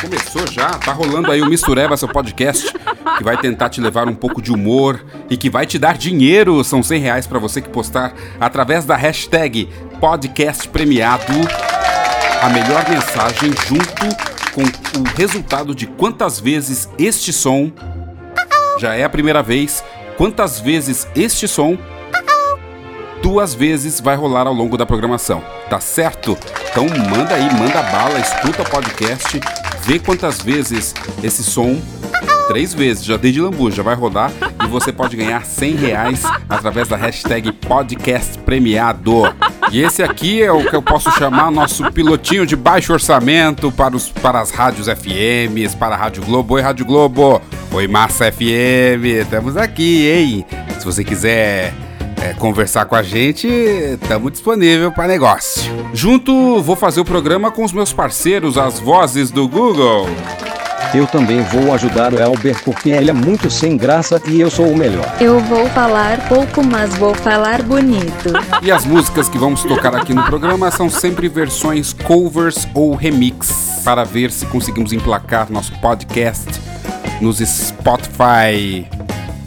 Começou já, tá rolando aí o Mistureba, seu podcast, que vai tentar te levar um pouco de humor e que vai te dar dinheiro. São 100 reais pra você que postar através da hashtag podcast premiado. A melhor mensagem junto com o resultado de quantas vezes este som. Já é a primeira vez, quantas vezes este som? Duas vezes vai rolar ao longo da programação, tá certo? Então manda aí, manda bala, escuta o podcast, vê quantas vezes esse som três vezes, já dei de lambu, já vai rodar e você pode ganhar 100 reais através da hashtag podcast premiado. E esse aqui é o que eu posso chamar nosso pilotinho de baixo orçamento para, os, para as rádios FMs, para a Rádio Globo. Oi, Rádio Globo! Oi, Massa FM! Estamos aqui, hein? Se você quiser é, conversar com a gente, estamos disponível para negócio. Junto, vou fazer o programa com os meus parceiros, as vozes do Google. Eu também vou ajudar o Elber porque ele é muito sem graça e eu sou o melhor. Eu vou falar pouco, mas vou falar bonito. E as músicas que vamos tocar aqui no programa são sempre versões covers ou remix, para ver se conseguimos emplacar nosso podcast nos Spotify,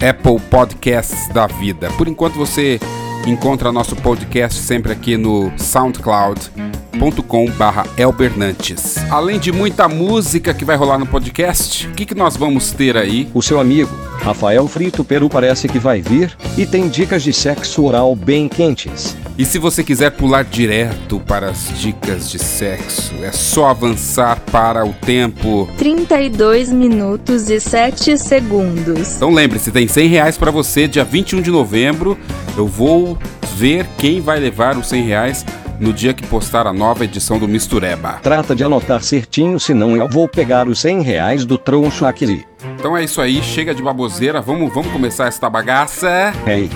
Apple Podcasts da vida. Por enquanto você encontra nosso podcast sempre aqui no soundcloud.com/barra elbernantes. Além de muita música que vai rolar no podcast, o que, que nós vamos ter aí? O seu amigo, Rafael Frito Peru, parece que vai vir e tem dicas de sexo oral bem quentes. E se você quiser pular direto para as dicas de sexo, é só avançar para o tempo 32 minutos e 7 segundos. Então lembre-se, tem 100 reais para você, dia 21 de novembro. Eu vou ver quem vai levar os 100 reais no dia que postar a nova edição do Mistureba. Trata de anotar certinho, senão eu vou pegar os 100 reais do troncho aquele. Então é isso aí, chega de baboseira, vamos, vamos começar esta bagaça. Ei,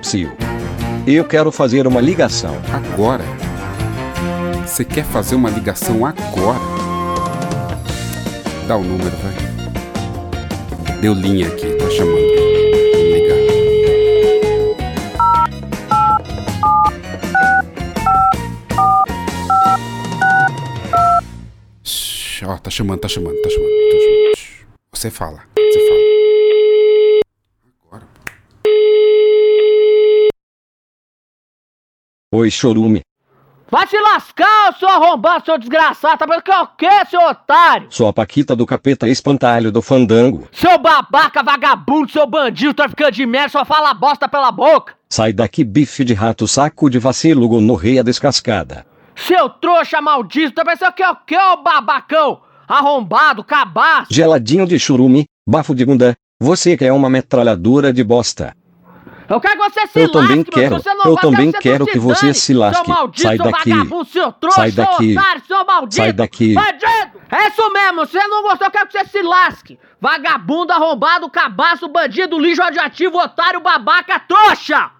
Psil, eu quero fazer uma ligação. Agora? Você quer fazer uma ligação agora? Dá o número, vai. Deu linha aqui, tá chamando. Vamos ligar. Ó, tá chamando, tá chamando, tá chamando, tá chamando. Você fala, você fala. Oi, chorume. Vai se lascar, seu arrombado, seu desgraçado. Tá pensando que é o quê, seu otário? Sou a Paquita do capeta espantalho do fandango. Seu babaca, vagabundo, seu bandido, traficante de merda, só fala bosta pela boca. Sai daqui, bife de rato, saco de vacilo, gonorreia descascada. Seu trouxa maldito, tá pensando que é o quê, ô babacão? Arrombado, cabaço. Geladinho de churume, bafo de bunda, você que é uma metralhadora de bosta. Eu quero que você se Eu lasque, também quero. Eu também quero que você se lasque. Seu maldito, Sai daqui. vagabundo, seu trouxa, Sai daqui. seu otário, seu maldito. Sai daqui. Bandido! É isso mesmo, se você não gostou, eu quero que você se lasque. Vagabundo, arrombado, cabaço, bandido, lixo radioativo, otário, babaca, trouxa!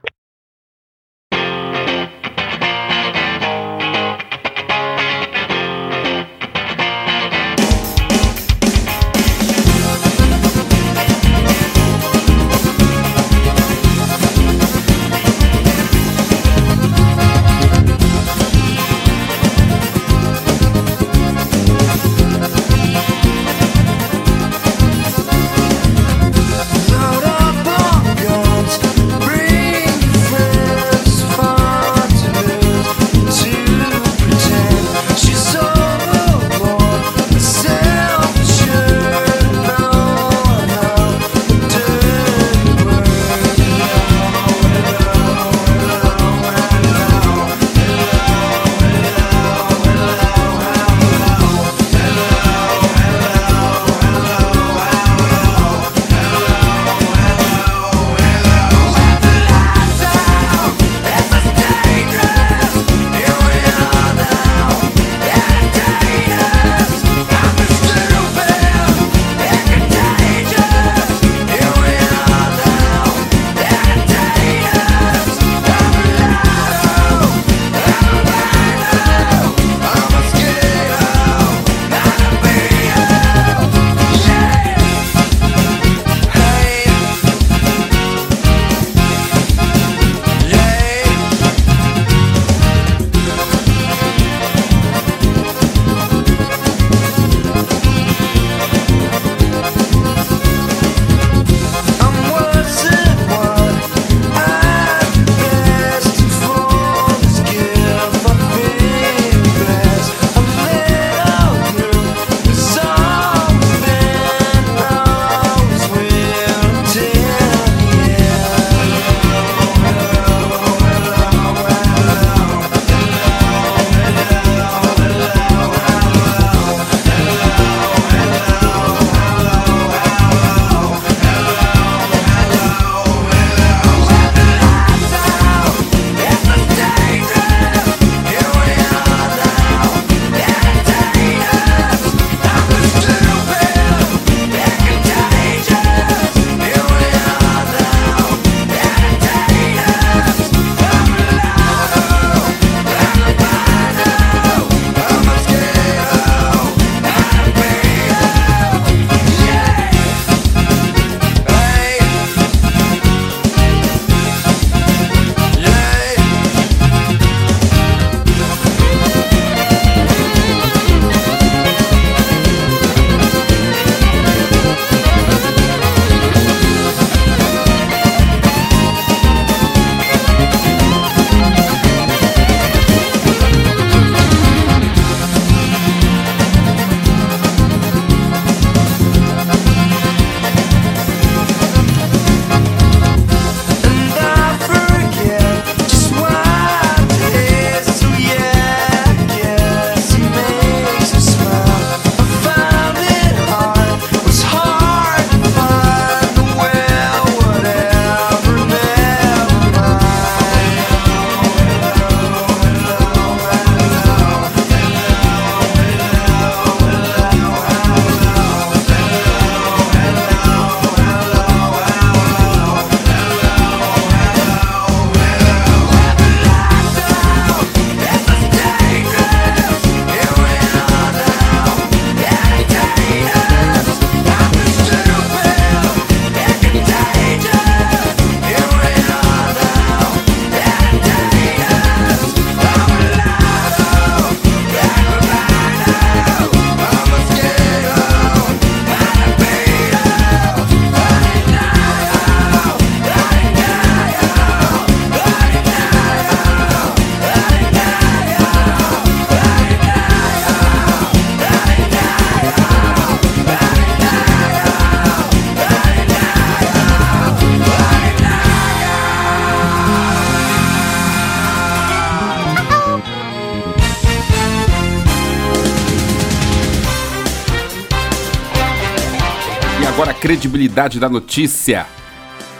Credibilidade da notícia.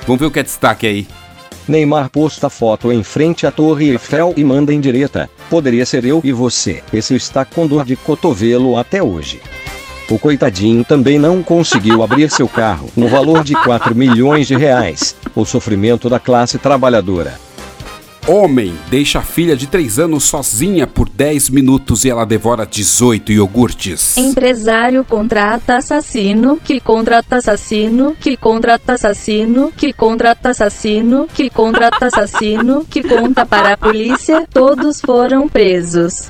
Vamos ver o que é destaque aí. Neymar posta foto em frente à Torre Eiffel e manda em direta. Poderia ser eu e você. Esse está com dor de cotovelo até hoje. O coitadinho também não conseguiu abrir seu carro, no valor de 4 milhões de reais. O sofrimento da classe trabalhadora. Homem deixa a filha de 3 anos sozinha por 10 minutos e ela devora 18 iogurtes. Empresário contrata assassino, que contrata assassino, que contrata assassino, que contrata assassino, que contrata assassino, que conta para a polícia, todos foram presos.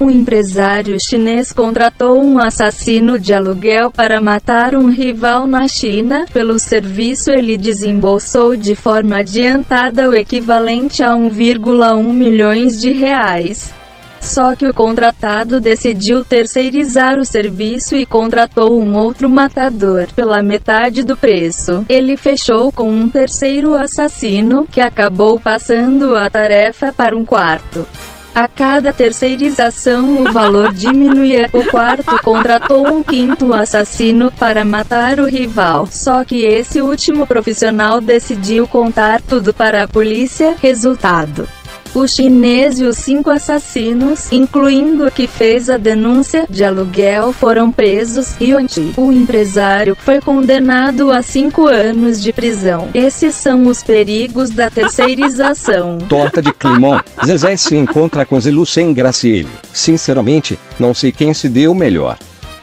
Um empresário chinês contratou um assassino de aluguel para matar um rival na China. Pelo serviço, ele desembolsou de forma adiantada o equivalente a 1,1 milhões de reais. Só que o contratado decidiu terceirizar o serviço e contratou um outro matador pela metade do preço. Ele fechou com um terceiro assassino, que acabou passando a tarefa para um quarto. A cada terceirização o valor diminuía. O quarto contratou um quinto assassino para matar o rival. Só que esse último profissional decidiu contar tudo para a polícia. Resultado. O chinês e os cinco assassinos, incluindo o que fez a denúncia de aluguel, foram presos e o empresário foi condenado a cinco anos de prisão. Esses são os perigos da terceirização. Torta de climão. Zezé se encontra com Zilu sem Graciele. Sinceramente, não sei quem se deu melhor.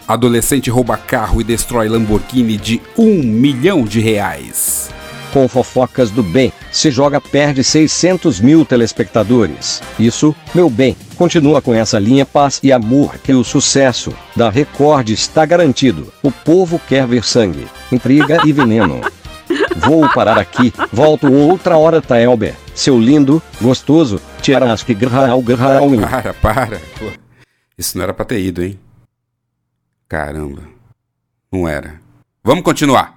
Adolescente rouba carro e destrói Lamborghini de um milhão de reais. Com fofocas do bem, se joga perde 600 mil telespectadores. Isso, meu bem, continua com essa linha paz e amor que o sucesso da Record está garantido. O povo quer ver sangue, intriga e veneno. Vou parar aqui, volto outra hora, Taelber. Seu lindo, gostoso, tiarasque grau grau. Para, para. Pô, isso não era pra ter ido, hein? Caramba. Não era. Vamos continuar.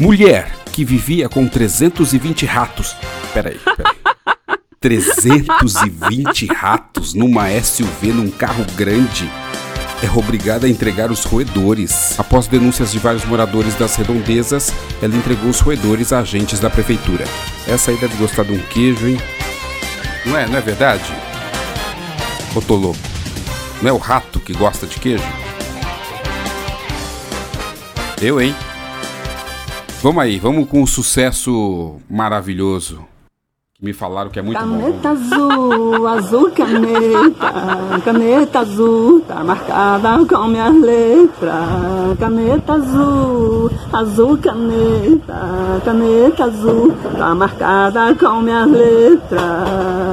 Mulher que vivia com 320 ratos. Peraí, peraí. 320 ratos numa SUV num carro grande é obrigada a entregar os roedores. Após denúncias de vários moradores das redondezas, ela entregou os roedores a agentes da prefeitura. Essa aí deve gostar de um queijo, hein? Não é, não é verdade? Ô. Não é o rato que gosta de queijo? Eu, hein? Vamos aí, vamos com um sucesso maravilhoso. Me falaram que é muito Caneta bom. azul, azul caneta, caneta azul, tá marcada com minhas letras. Caneta azul, azul caneta, caneta azul, tá marcada com minhas letras.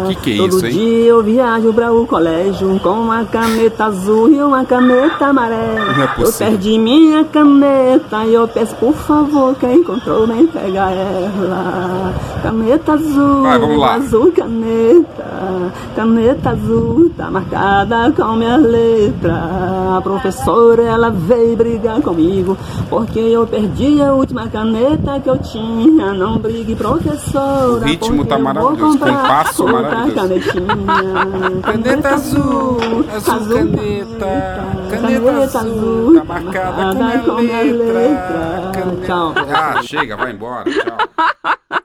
Que que é Todo isso, hein? dia eu viajo pra o colégio com uma caneta azul e uma caneta amarela. Não é eu possível. perdi minha caneta e eu peço por favor quem encontrou me entrega ela. Caneta azul. Vai, vamos lá. Azul caneta, caneta azul, tá marcada com minha letra. A professora ela veio brigar comigo, porque eu perdi a última caneta que eu tinha. Não brigue, professora. O ritmo porque tá eu vou maravilhoso, comprar compasso outra maravilhoso. Canetinha. Caneta azul, azul caneta, caneta azul, tá marcada com a minha letra. Caneta- Tchau. Ah, chega, vai embora, tchau.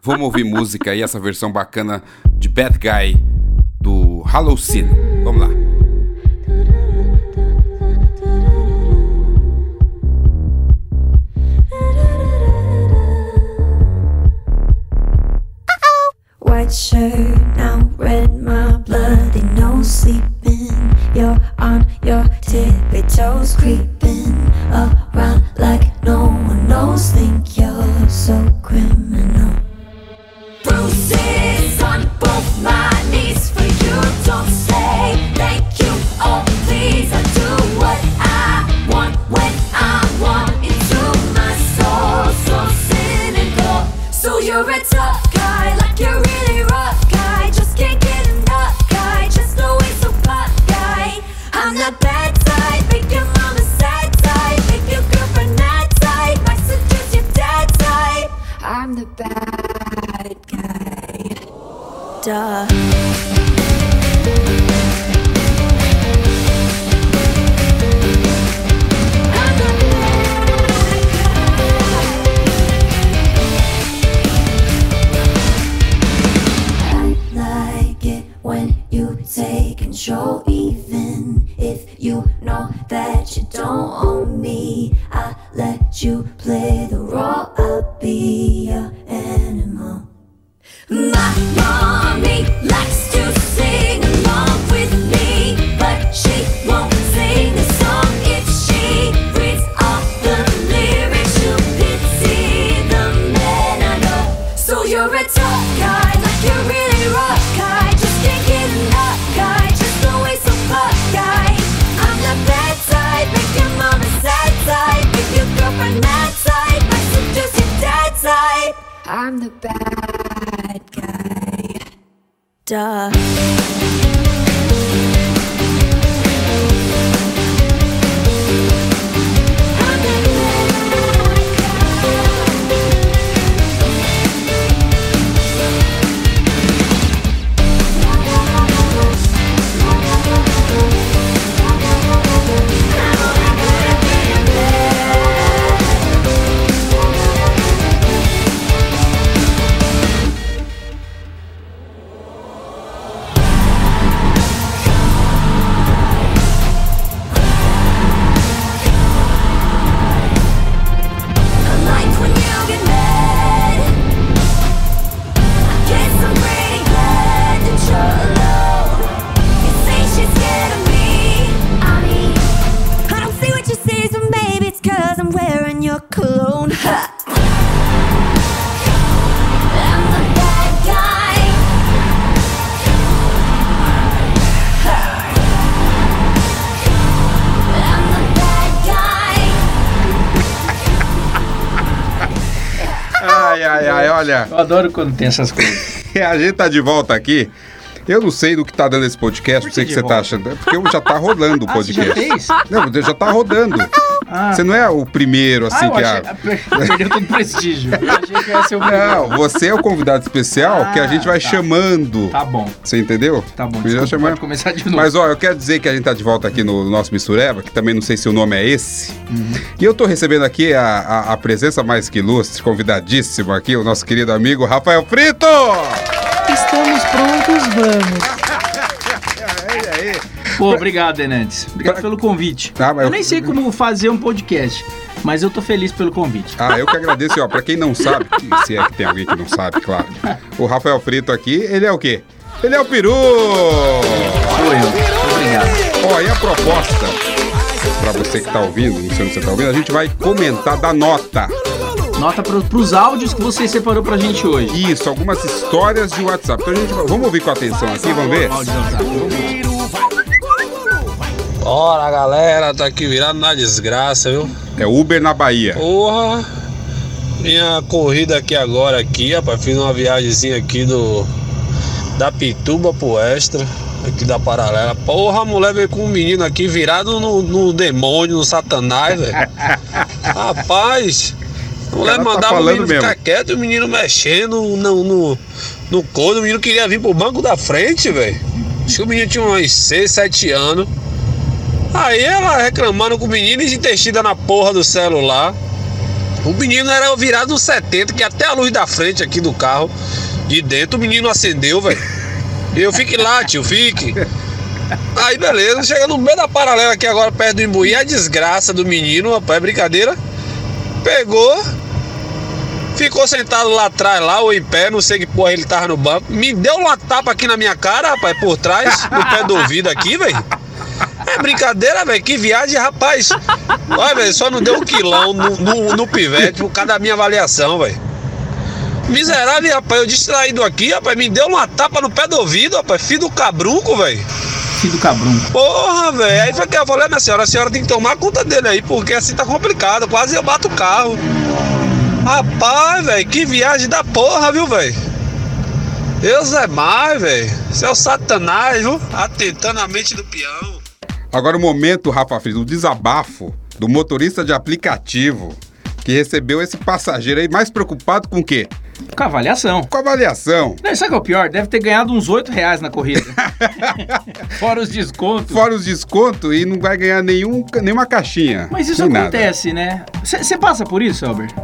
Vamos ouvir música aí, essa versão bacana de Bad Guy do Hallucine. Vamos lá. White shirt, now red, my bloody nose sleeping. You're on your tippy toes, creeping olha. Eu adoro quando tem essas coisas. A gente tá de volta aqui. Eu não sei do que tá dando esse podcast, não sei o que você tá volta? achando. É Porque já tá rodando o Ah, você já podcast. fez? Não, já tá rodando. Ah. Você não é o primeiro, assim, ah, que achei, a... Perdeu todo o prestígio. Eu achei que ia ser o Não, você é o convidado especial que a Ah, gente vai tá. chamando. Tá bom, Você entendeu? tá bom. Desculpa, chamando. pode começar de novo. Mas ó, eu quero dizer que a gente tá de volta aqui no nosso Mistureva, que também não sei se o nome é esse. Uhum. E eu tô recebendo aqui a, a- a presença mais que ilustre, convidadíssimo aqui, o nosso querido amigo Rafael Frito! Estamos prontos, vamos. Pô, obrigado, Denantes. Obrigado pelo convite. Ah, eu eu- nem sei como fazer um podcast, mas eu tô feliz pelo convite. Ah, eu que agradeço. Ó, pra quem não sabe, se é que tem alguém que não sabe, claro. O Rafael Frito aqui, ele é o quê? Ele é o peru! Sou eu. Obrigado. Ó, e a proposta, pra você que tá ouvindo, não sei se você tá ouvindo, a gente vai comentar da nota. Nota pro, pros áudios que você separou pra gente hoje. Isso, algumas histórias de WhatsApp. Então a gente vamos ouvir com atenção aqui, vamos ver? Áudio do WhatsApp. Vamos lá. Bora galera, tá aqui virado na desgraça, viu? É Uber na Bahia. Porra! Minha corrida aqui agora aqui, rapaz, fiz uma viagemzinha aqui do da Pituba pro Extra, aqui da Paralela. Porra, a mulher veio com um menino aqui virado no, no demônio, no satanás, velho. Rapaz, a mulher tá mandava o falando menino ficar mesmo. quieto e o menino mexendo no, no, no couro. O menino queria vir pro banco da frente, velho. Acho que o menino tinha uns 6, 7 anos. Aí ela reclamando com o menino e intestida na porra do celular. O menino era virado no 70, que até a luz da frente aqui do carro, de dentro, o menino acendeu, velho. Eu fique lá, tio, fique. Aí beleza, chega no meio da paralela aqui agora, perto do Imbuí, a desgraça do menino, rapaz, é brincadeira. Pegou, ficou sentado lá atrás, lá, ou em pé, não sei que porra ele tava no banco. Me deu uma tapa aqui na minha cara, rapaz, por trás, no pé do ouvido aqui, velho. É brincadeira, velho. Que viagem, rapaz. Olha, velho, só não deu um quilão no, no, no pivete por causa da minha avaliação, velho. Miserável, rapaz. Eu distraído aqui, rapaz. Me deu uma tapa no pé do ouvido, rapaz. Filho do cabrunco, velho. Filho do cabrunco. Porra, velho. Aí foi que eu falei, minha senhora, a senhora tem que tomar conta dele aí, porque assim tá complicado. Quase eu bato o carro. Rapaz, velho, que viagem da porra, viu, velho? Deus é mais, velho. Isso é o satanás, viu? Atentando a mente do peão. Agora o momento, Rafa Frito, o desabafo do motorista de aplicativo que recebeu esse passageiro aí mais preocupado com o quê? Com a avaliação. Com a avaliação. Não, sabe o que é o pior? Deve ter ganhado uns 8 reais na corrida. Fora os descontos. Fora os descontos e não vai ganhar nenhum, nenhuma caixinha. Mas isso nem nada. acontece, né? Você passa por isso, Albert?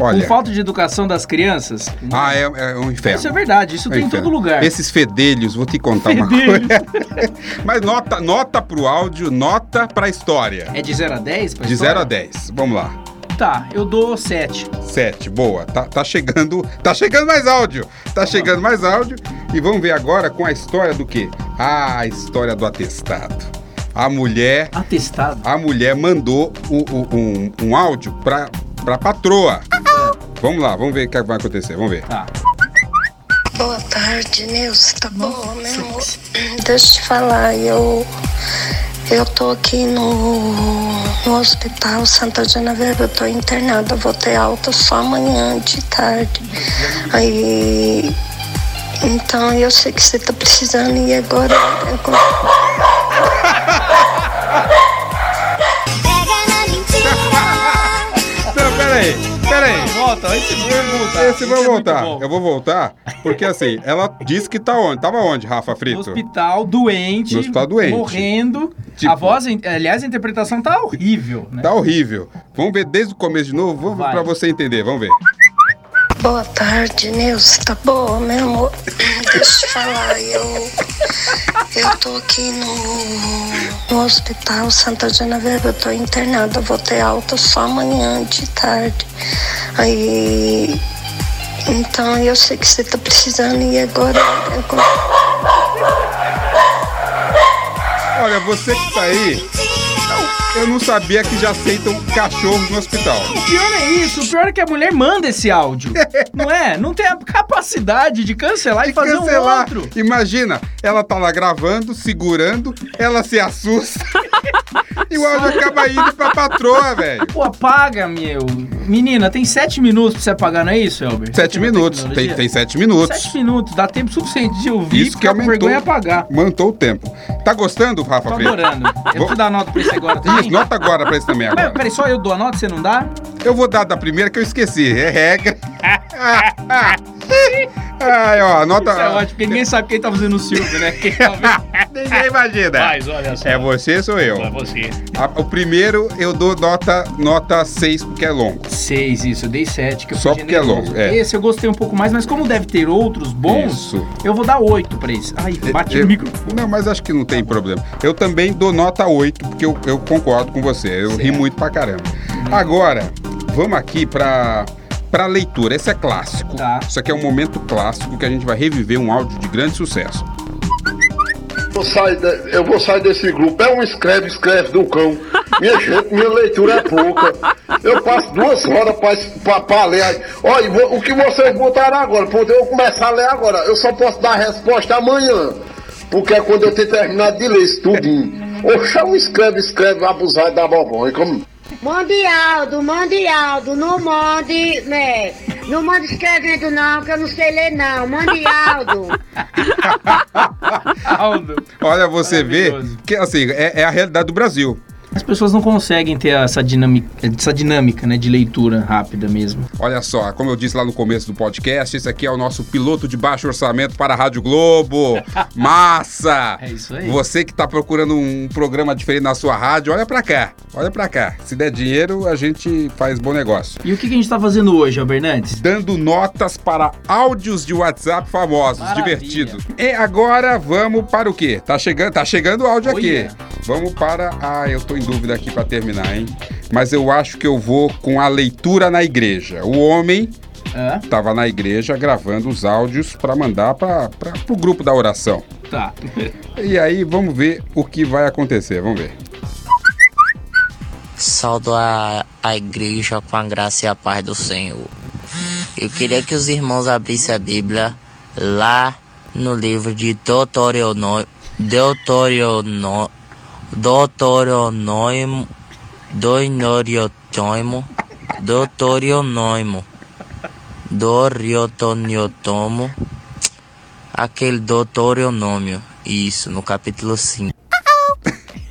Olha. Com falta de educação das crianças? Ah, é, é um inferno. Isso é verdade, isso É tem em inferno. todo lugar. Esses fedelhos, vou te contar uma Fedelhos. coisa. Mas nota, nota pro áudio, nota pra história. É de 0 a 10? pra De história? 0 a 10. Vamos lá. Tá, eu dou 7. 7, boa. Tá, tá chegando. Tá chegando mais áudio. Tá chegando mais áudio. E vamos ver agora com a história do quê? Ah, a história do atestado. A mulher. Atestado. A mulher mandou o- o- um, um áudio pra, pra patroa. Vamos lá, vamos ver o que vai acontecer. Vamos ver. Tá. Boa tarde, Nilce. Tá boa, meu amor? Deixa eu te falar, eu. Eu tô aqui no, no hospital Santa Genoveva, eu tô internada, vou ter alta só amanhã de tarde. Aí. Então eu sei que você tá precisando e agora. eu- Não, peraí, peraí. Volta, esse vou voltar. Esse vai é voltar. bom. Eu vou voltar, porque assim, ela disse que tá onde? Tava onde, Rafa No Frito? hospital, doente. No hospital doente. Morrendo. Tipo- A voz, aliás, a interpretação tá horrível, né? Tá horrível. Vamos ver desde o começo de novo? Vamos Vai. pra você entender, vamos ver. Boa tarde, Nilce. Tá boa, meu amor? Deixa eu te falar, eu. Eu tô aqui no, no hospital Santa Genoveva, eu tô internada, vou ter alta só amanhã de tarde. Aí. Então eu sei que você tá precisando e agora. eu- Olha, você que tá aí, eu não sabia que já aceitam cachorros no hospital. O pior é isso, o pior é que a mulher manda esse áudio. não é? Não tem a capacidade de cancelar e fazer um Cancelar. outro. Imagina, ela tá lá gravando, segurando, ela se assusta e o áudio acaba indo pra patroa, velho. Pô, apaga, meu. Menina, tem sete minutos pra você apagar, não é isso, Elber? Sete minutos, tem, tem sete minutos. Sete minutos, dá tempo suficiente de ouvir, Isso que aumentou. vergonha apagar. Mantou o tempo. Tá gostando, Rafa Tô Freire? adorando. Eu vou dar nota pra esse agora também. Isso, nota agora pra esse também Mas, agora. peraí, só eu dou a nota, você não dá? Eu vou dar da primeira que eu esqueci. É regra. Ai, ó, nota. Isso é ótimo, porque ninguém sabe quem tá fazendo o Silvio, né? Quem tá. Ninguém imagina. Mas olha só. É você, sou eu. É você. A- o primeiro eu dou nota nota 6 porque é longo. Seis, isso, eu dei sete, que eu Só porque é generoso. longo, é. Esse eu gostei um pouco mais, mas como deve ter outros bons, Isso. eu vou dar oito pra esse. Ai, bate Eu- no microfone. Não, mas acho que não tem problema. Eu também dou nota 8, porque eu, eu concordo com você. Eu ri Certo. muito pra caramba. Agora, vamos aqui pra, pra leitura. Esse é clássico. Tá. Isso aqui é um momento clássico que a gente vai reviver um áudio de grande sucesso. sair de- eu vou sair desse grupo. É um escreve, escreve do cão. Minha gente, minha leitura é pouca. Eu passo duas horas pra ler. Olha, o que vocês botaram agora? Porque eu começar a ler agora. Eu só posso dar a resposta amanhã. Porque é quando eu ter terminado de ler isso tudinho. Oxa, um escreve, escreve, abusado da bobói. Como... Mande Aldo, mande Aldo, não mande, né? Não mande escrevendo não, que eu não sei ler não. Mande Aldo. Aldo. Olha, você vê que assim, é, é a realidade do Brasil. As pessoas não conseguem ter essa dinâmica, essa dinâmica, né, de leitura rápida mesmo. Olha só, como eu disse lá no começo do podcast, esse aqui é o nosso piloto de baixo orçamento para a Rádio Globo. Massa! É isso aí. Você que tá procurando um programa diferente na sua rádio, olha pra cá. Olha pra cá. Se der dinheiro, a gente faz bom negócio. E o que, que a gente tá fazendo hoje, Albernantes? Dando notas para áudios de WhatsApp famosos, Maravilha. divertidos. E agora vamos para o quê? Tá chegando, tá chegando o áudio Olha. aqui. Vamos para. Ah, eu tô em dúvida aqui para terminar, hein? Mas eu acho que eu vou com a leitura na igreja. O homem Hã? tava na igreja gravando os áudios para mandar para o grupo da oração. Tá. E aí vamos ver o que vai acontecer. Vamos ver. Saldo a, a igreja com a graça e a paz do Senhor. Eu queria que os irmãos abrissem a Bíblia lá no livro de Deuteronômio, Deuteronômio, Deuteronômio, Deuteronômio, Deuteronômio, Deuteronômio, aquele Deuteronômio, isso, no capítulo 5.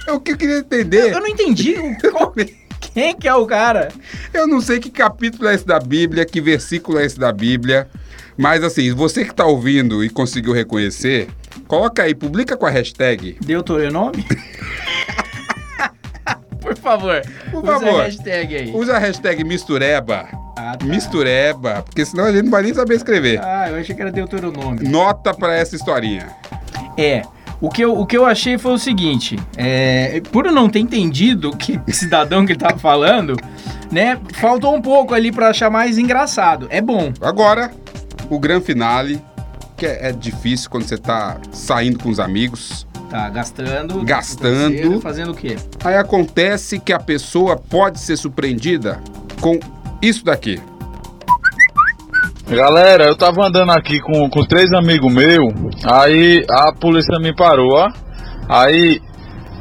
É o que eu queria entender. Eu não entendi qual- quem que é o cara. Eu não sei que capítulo é esse da Bíblia, que versículo é esse da Bíblia. Mas assim, você que tá ouvindo e conseguiu reconhecer, coloca aí, publica com a hashtag. Deu teu nome? Por favor, Por usa favor. a hashtag aí. Usa a hashtag Mistureba. Ah, tá. Mistureba, porque senão a gente não vai nem saber escrever. Ah, eu achei que era Deuteronômio. Nota pra essa historinha. É, O que, eu, o que eu achei foi o seguinte: é, por eu não ter entendido que cidadão que ele tava falando, né? Faltou um pouco ali pra achar mais engraçado. É bom. Agora, o grande finale, que é, é difícil quando você tá saindo com os amigos. Tá gastando. Gastando. Fazendo o quê? Aí acontece que a pessoa pode ser surpreendida com isso daqui. Galera, eu tava andando aqui com, com três amigos meus, aí a polícia me parou, ó. Aí,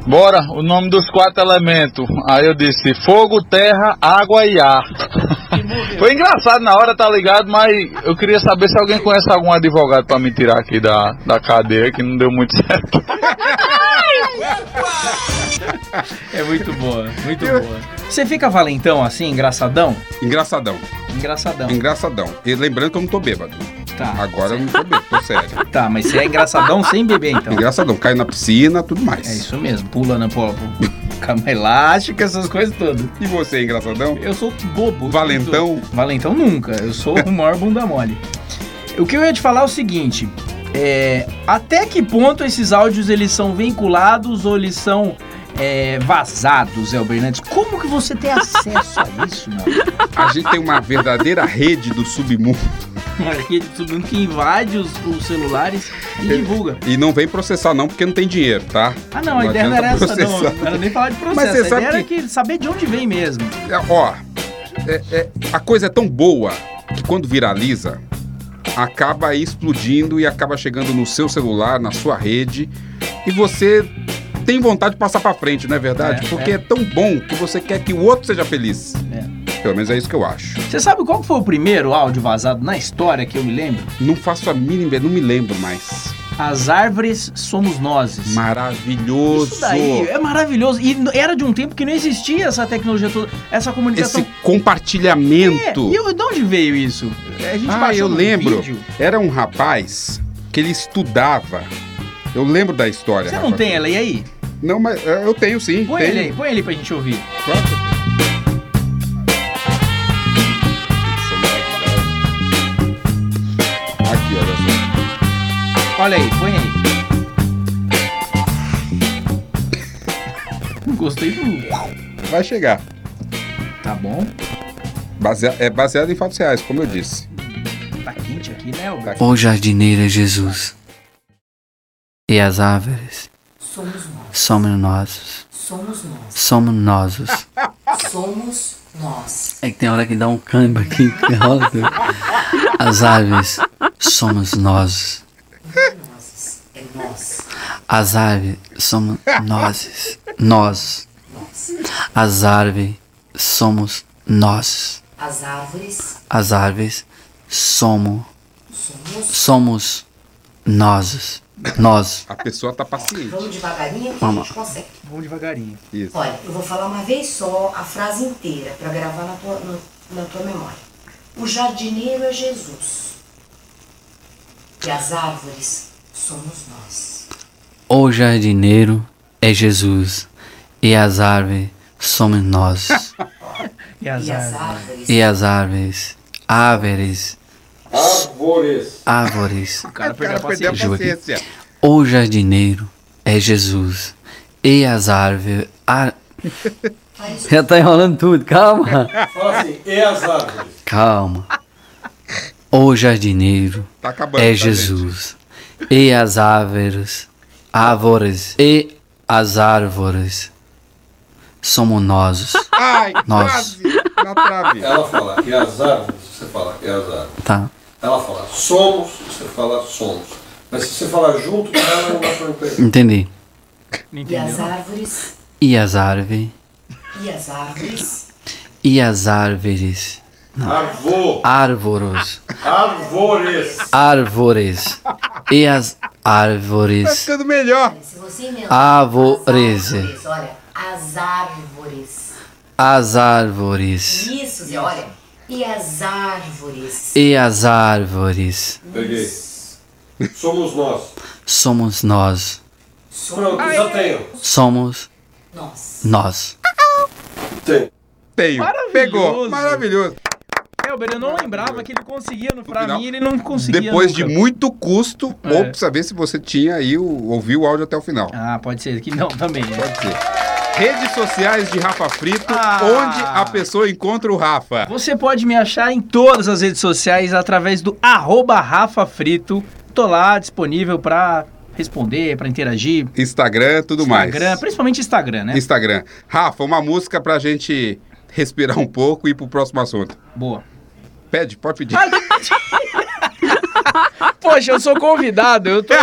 bora, o nome dos quatro elementos. Aí eu disse fogo, terra, água e ar. Foi engraçado na hora, tá ligado? Mas eu queria saber se alguém conhece algum advogado pra me tirar aqui da, da cadeia, que não deu muito certo. É muito boa, muito boa. Você fica valentão assim, engraçadão? Engraçadão. Engraçadão. Engraçadão. E lembrando que eu não tô bêbado. Tá. Agora eu não tô bêbado, tô sério. Tá, mas você é engraçadão sem beber então. Engraçadão, cai na piscina, tudo mais. É isso mesmo, pula na pô, cama elástica, essas coisas todas. E você, engraçadão? Eu sou bobo. Valentão? Muito- Valentão nunca. Eu sou o maior bunda mole. O que eu ia te falar é o seguinte: é, até que ponto esses áudios eles são vinculados ou eles são é, vazados, Zé Bernardes? Como que você tem acesso a isso, mano? A gente tem uma verdadeira rede do submundo. Aquele tudo mundo que invade os, os celulares e divulga. E não vem processar não, porque não tem dinheiro, tá? Ah, não, a ideia não era essa, não. processar. Não era nem falar de processo. Mas você a sabe que- era que saber de onde vem mesmo. É, ó, é- é- a coisa é tão boa que quando viraliza, acaba explodindo e acaba chegando no seu celular, na sua rede, e você tem vontade de passar pra frente, não é verdade? É, Porque é. é. tão bom que você quer que o outro seja feliz. É. Pelo menos é isso que eu acho. Você sabe qual foi o primeiro áudio vazado na história que eu me lembro? Não faço a mínima, ideia, não me lembro mais. As árvores somos nozes. Maravilhoso. Isso daí é maravilhoso. E era de um tempo que não existia essa tecnologia toda, essa comunicação. Esse compartilhamento. É, e eu- de onde veio isso? A gente Ah, eu lembro. vídeo. Era um rapaz que ele estudava. Eu lembro da história. Você não rapaz. tem ela e aí? Não, mas é, eu tenho sim. Põe tenho. ele aí, põe ele pra gente ouvir. Claro olha só. Olha aí, põe aí. Gostei do. Vai chegar. Tá bom. Basea- é baseado em fatos reais, como eu disse. Tá quente aqui, né, Alberto? O jardineiro é Jesus. E as árvores Somos nós. somos nós. Somos nós. Somos nós. É que tem hora que dá um câmbio aqui que rola tudo. As árvores somos nós. É nós. As árvores somos nós. Nós. As árvores somos nós. As árvores As árvores somos somos. somos nós. Nós. A pessoa tá paciente. Vamos devagarinho que Vamos. a gente consegue. Vamos devagarinho. Isso. Olha, eu vou falar uma vez só a frase inteira para gravar na tua, no- na tua memória. O jardineiro é Jesus. E as árvores somos nós. O jardineiro é Jesus. E as árvores somos nós. E as E as árvores? árvores. E as árvores. Árvores. Árvores. Árvores. O cara O cara perdeu a paciência. paciência. O jardineiro é Jesus. E as árvores. ar- Já tá enrolando tudo, calma. Fala assim, e as árvores? Calma. O jardineiro Tá acabando. é tá, Jesus. E as árvores. Árvores. E as árvores. Somos nós. Ai, Nós. quase na trave. Ela fala, e as árvores? Você fala, e as árvores. Tá. Ela fala, somos, você fala, somos. Mas se você falar junto com ela, não dá pra entender. Entendi. E as árvores. E as árvores. E as árvores. E as árvores. Arvo, Árvores. árvores. Árvores. E as Tá árvores. ficando melhor. Se você emendar. Árvores. As árvores, olha. As árvores. As árvores. Isso, Zé, olha. E as árvores. E as árvores. Peguei. Somos nós. Somos nós. Pronto, já tenho. Somos Nós. nós. Tenho. Tenho. Maravilhoso. Pegou. Maravilhoso. Elber, eu não lembrava que ele conseguia no pra final. mim, ele não conseguia. Depois nunca. de muito custo, É. ou pra saber se você tinha aí, ouviu o áudio até o final. Ah, pode ser que não também. né? Pode ser. Redes sociais de Rafa Frito, Ah. onde a pessoa encontra o Rafa. Você pode me achar em todas as redes sociais através do arroba Rafa Frito. Tô lá disponível pra responder, pra interagir. Instagram, tudo Instagram, mais. principalmente Instagram, né? Instagram. Rafa, uma música pra gente respirar um pouco e ir pro próximo assunto. Boa. Pede, pode pedir. Poxa, eu sou convidado, eu tô,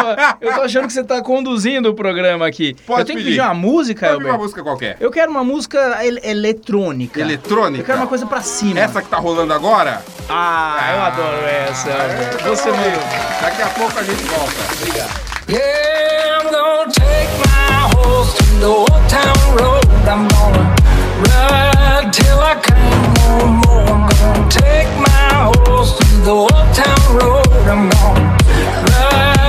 eu tô achando que você tá conduzindo o programa aqui. Pode eu tenho que pedir. pedir uma música, Pode pedir uma música qualquer. Eu quero uma música el- eletrônica. Eletrônica? Eu quero uma coisa pra cima. Essa que tá rolando agora? Ah, eu adoro essa. Elber. Você mesmo. Daqui a pouco a gente volta. Obrigado. Yeah, I'm gonna take my horse to the old town road. I'm gonna ride till I can't take my horse to the old town road. I'm gonna ride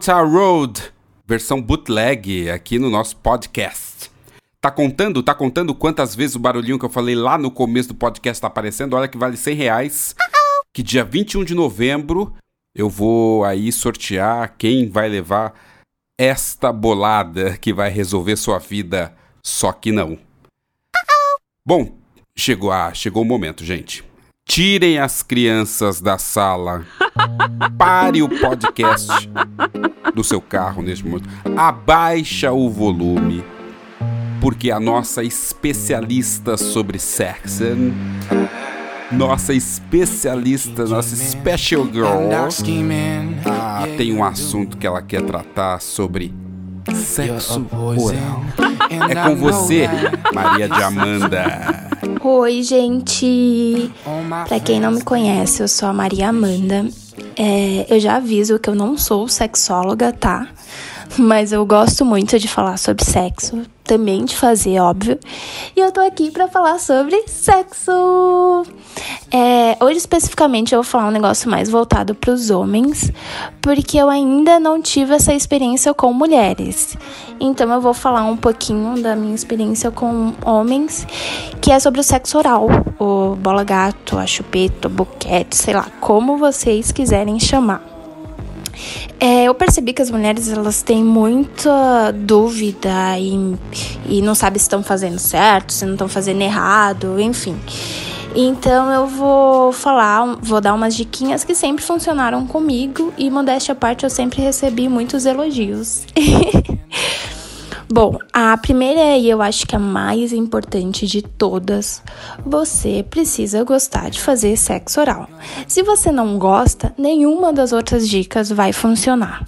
Town Road, versão bootleg aqui no nosso podcast. Tá contando? Tá contando quantas vezes o barulhinho que eu falei lá no começo do podcast tá aparecendo? Olha que vale 100 reais. Que dia 21 de novembro eu vou aí sortear quem vai levar esta bolada que vai resolver sua vida, só que não. Bom, chegou, ah, chegou o momento, gente. Tirem as crianças da sala. Pare o podcast do seu carro neste momento. Abaixa o volume. Porque a nossa especialista sobre sexo, nossa especialista, nossa special girl, ah, tem um assunto que ela quer tratar sobre sexo oral. É com você, Maria de Amanda. Oi, gente! Pra quem não me conhece, eu sou a Maria Amanda. É, eu já aviso que eu não sou sexóloga, tá? Mas eu gosto muito de falar sobre sexo, também de fazer, óbvio. E eu tô aqui pra falar sobre sexo! É, hoje, especificamente, eu vou falar um negócio mais voltado pros homens, porque eu ainda não tive essa experiência com mulheres. Então, eu vou falar um pouquinho da minha experiência com homens, que é sobre o sexo oral, o bola gato, a chupeta, o boquete, sei lá, como vocês quiserem chamar. É, eu percebi que as mulheres elas têm muita dúvida e, e não sabem se estão fazendo certo, se não estão fazendo errado, enfim. Então eu vou falar, vou dar umas diquinhas que sempre funcionaram comigo e modéstia à parte eu sempre recebi muitos elogios. Bom, a primeira e eu acho que a mais importante de todas, você precisa gostar de fazer sexo oral. Se você não gosta, nenhuma das outras dicas vai funcionar.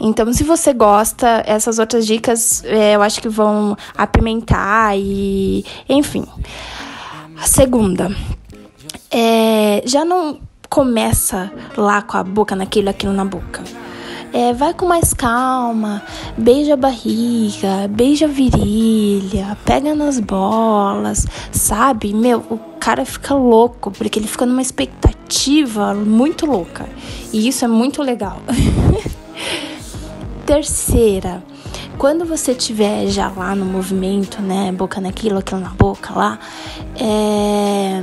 Então, se você gosta, essas outras dicas é, eu acho que vão apimentar e. Enfim. A segunda, é, já não começa lá com a boca naquilo, aquilo na boca. É, vai com mais calma, beija a barriga, beija a virilha, pega nas bolas, sabe? Meu, o cara fica louco, porque ele fica numa expectativa muito louca. E isso é muito legal. Terceira, quando você estiver já lá no movimento, né, boca naquilo, aquilo na boca lá, é,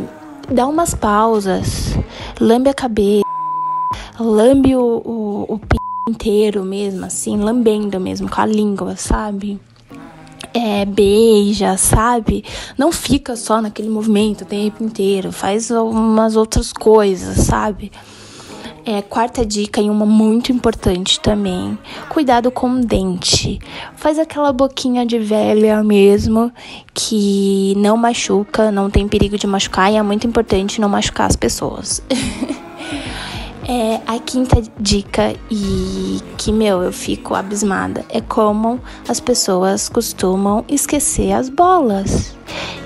dá umas pausas, lambe a cabeça, lambe o, o, o inteiro mesmo, assim, lambendo mesmo com a língua, sabe? É, beija, sabe? Não fica só naquele movimento o tempo inteiro, faz umas outras coisas, sabe? É, quarta dica e uma muito importante também: cuidado com o dente. Faz aquela boquinha de velha mesmo, que não machuca, não tem perigo de machucar e é muito importante não machucar as pessoas. É, a quinta dica, e que, meu, eu fico abismada, é como as pessoas costumam esquecer as bolas.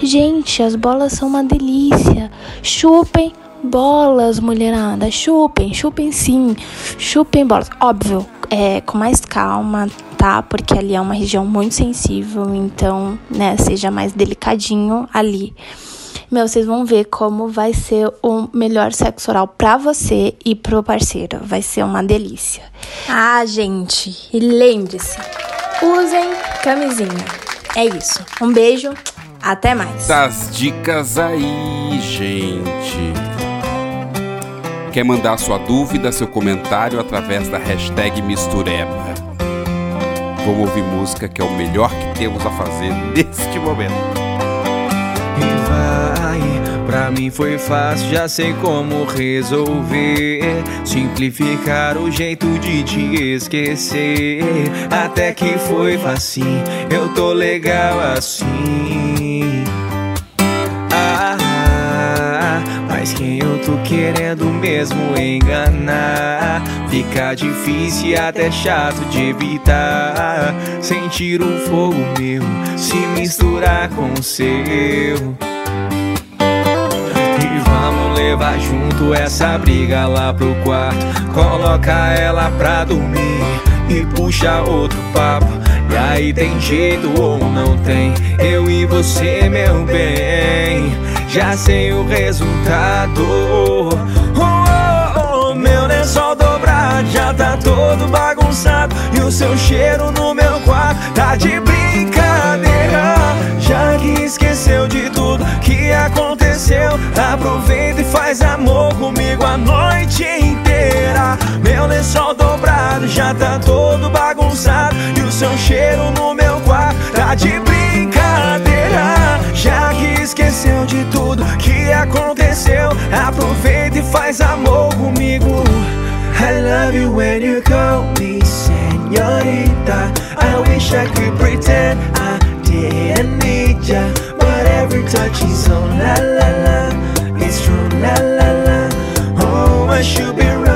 Gente, as bolas são uma delícia. Chupem bolas, mulherada. Chupem, chupem sim. Chupem bolas. Óbvio, é, com mais calma, tá? Porque ali é uma região muito sensível, então, né, seja mais delicadinho ali. Meu, vocês vão ver como vai ser o melhor sexo oral pra você e pro parceiro. Vai ser uma delícia. Ah, gente, e lembre-se, usem camisinha. É isso. Um beijo, até mais. Essas dicas aí, gente. Quer mandar sua dúvida, seu comentário através da hashtag Mistureba. Vamos ouvir música que é o melhor que temos a fazer neste momento. Pra mim foi fácil, já sei como resolver. Simplificar o jeito de te esquecer. Até que foi facinho, eu tô legal assim. Ah, mas quem eu tô querendo mesmo enganar? Fica difícil até chato de evitar. Sentir o fogo meu se misturar com o seu. Vamos levar junto essa briga lá pro quarto. Coloca ela pra dormir e puxa outro papo. E aí tem jeito ou não tem? Eu e você, meu bem. Já sei o resultado. Oh, oh, oh, meu lençol dobrado já tá todo bagunçado. E o seu cheiro no meu quarto tá de brincadeira. Já que esqueceu de aproveita e faz amor comigo a noite inteira. Meu lençol dobrado já tá todo bagunçado. E o seu cheiro no meu quarto tá de brincadeira. Já que esqueceu de tudo que aconteceu, aproveita e faz amor comigo. I love you when you call me señorita. I wish I could pretend I didn't need ya, every touch is so la la la. It's true la la la. Oh, I should be running.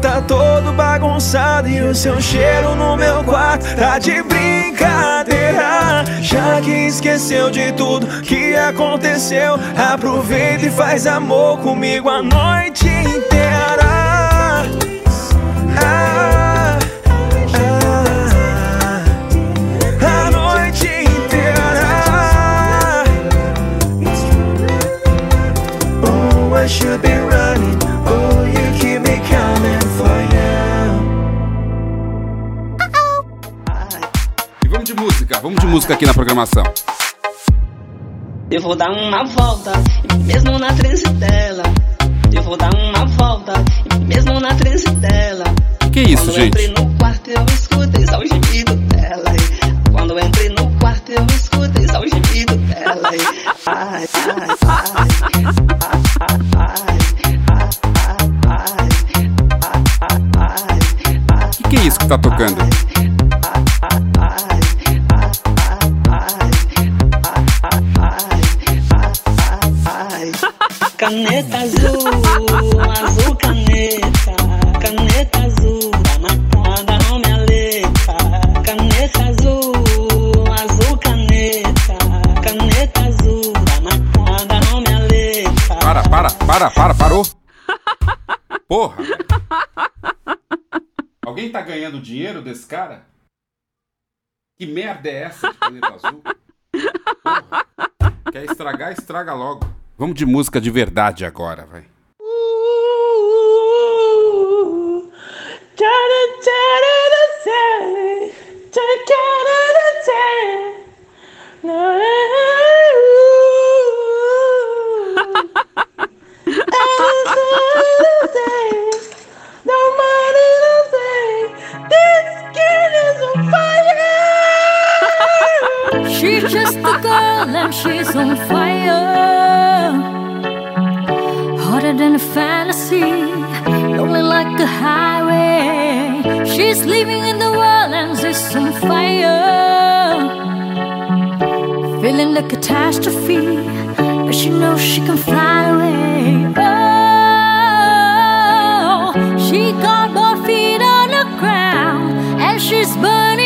Tá todo bagunçado e o seu cheiro no meu quarto tá de brincadeira. Já que esqueceu de tudo que aconteceu, aproveita e faz amor comigo a noite inteira. Ah, ah, a noite inteira. I should be música, aqui na programação. Eu vou dar uma volta, mesmo na frente dela. Eu vou dar uma volta, mesmo na frente dela. Que isso, Quando gente? eu entrei no quarto, eu escutei só o gemido dela. Quando eu entrei no quarto, eu escutei só o gemido dela. Ai, ai, ai. Que, que é isso que tá tocando? Caneta azul, azul caneta, caneta azul, da matada não me aleta. Caneta azul, azul caneta, caneta azul, da matada não me aleta. Para, para, para, para, parou. Porra. Alguém tá ganhando dinheiro desse cara? Que merda é essa de caneta azul? Porra. Quer estragar, estraga logo. Vamos de música de verdade agora, vai. She's just a girl and she's on fire. Hotter than a fantasy, lonely like a highway. She's living in the world and she's on fire. Feeling the catastrophe, but she knows she can fly away. Oh, she got both feet on the ground and she's burning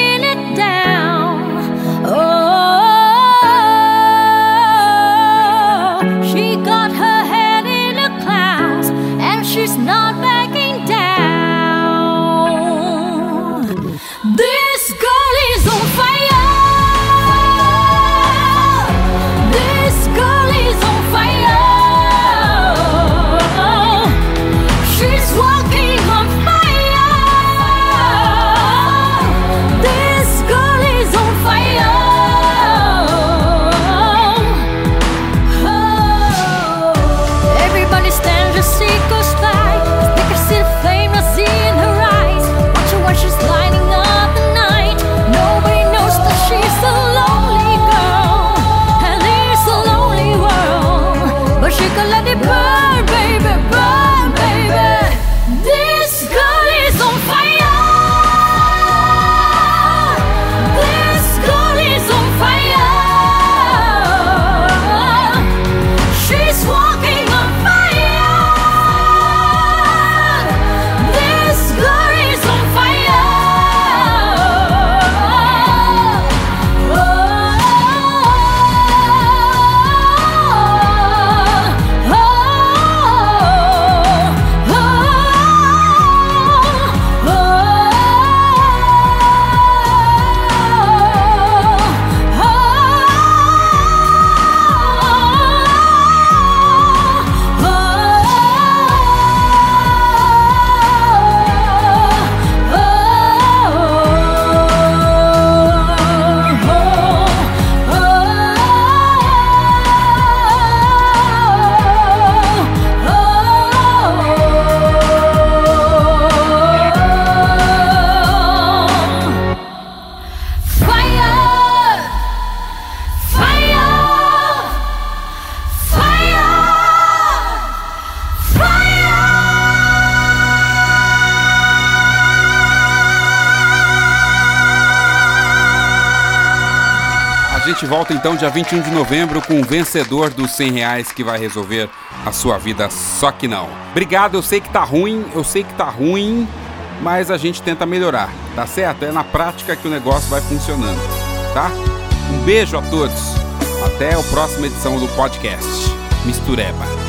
volta então dia 21 de novembro com o vencedor dos 100 reais que vai resolver a sua vida, só que não. Obrigado, eu sei que tá ruim, eu sei que tá ruim, mas a gente tenta melhorar, tá certo? É na prática que o negócio vai funcionando, tá? Um beijo a todos. Até a próxima edição do podcast Mistureba.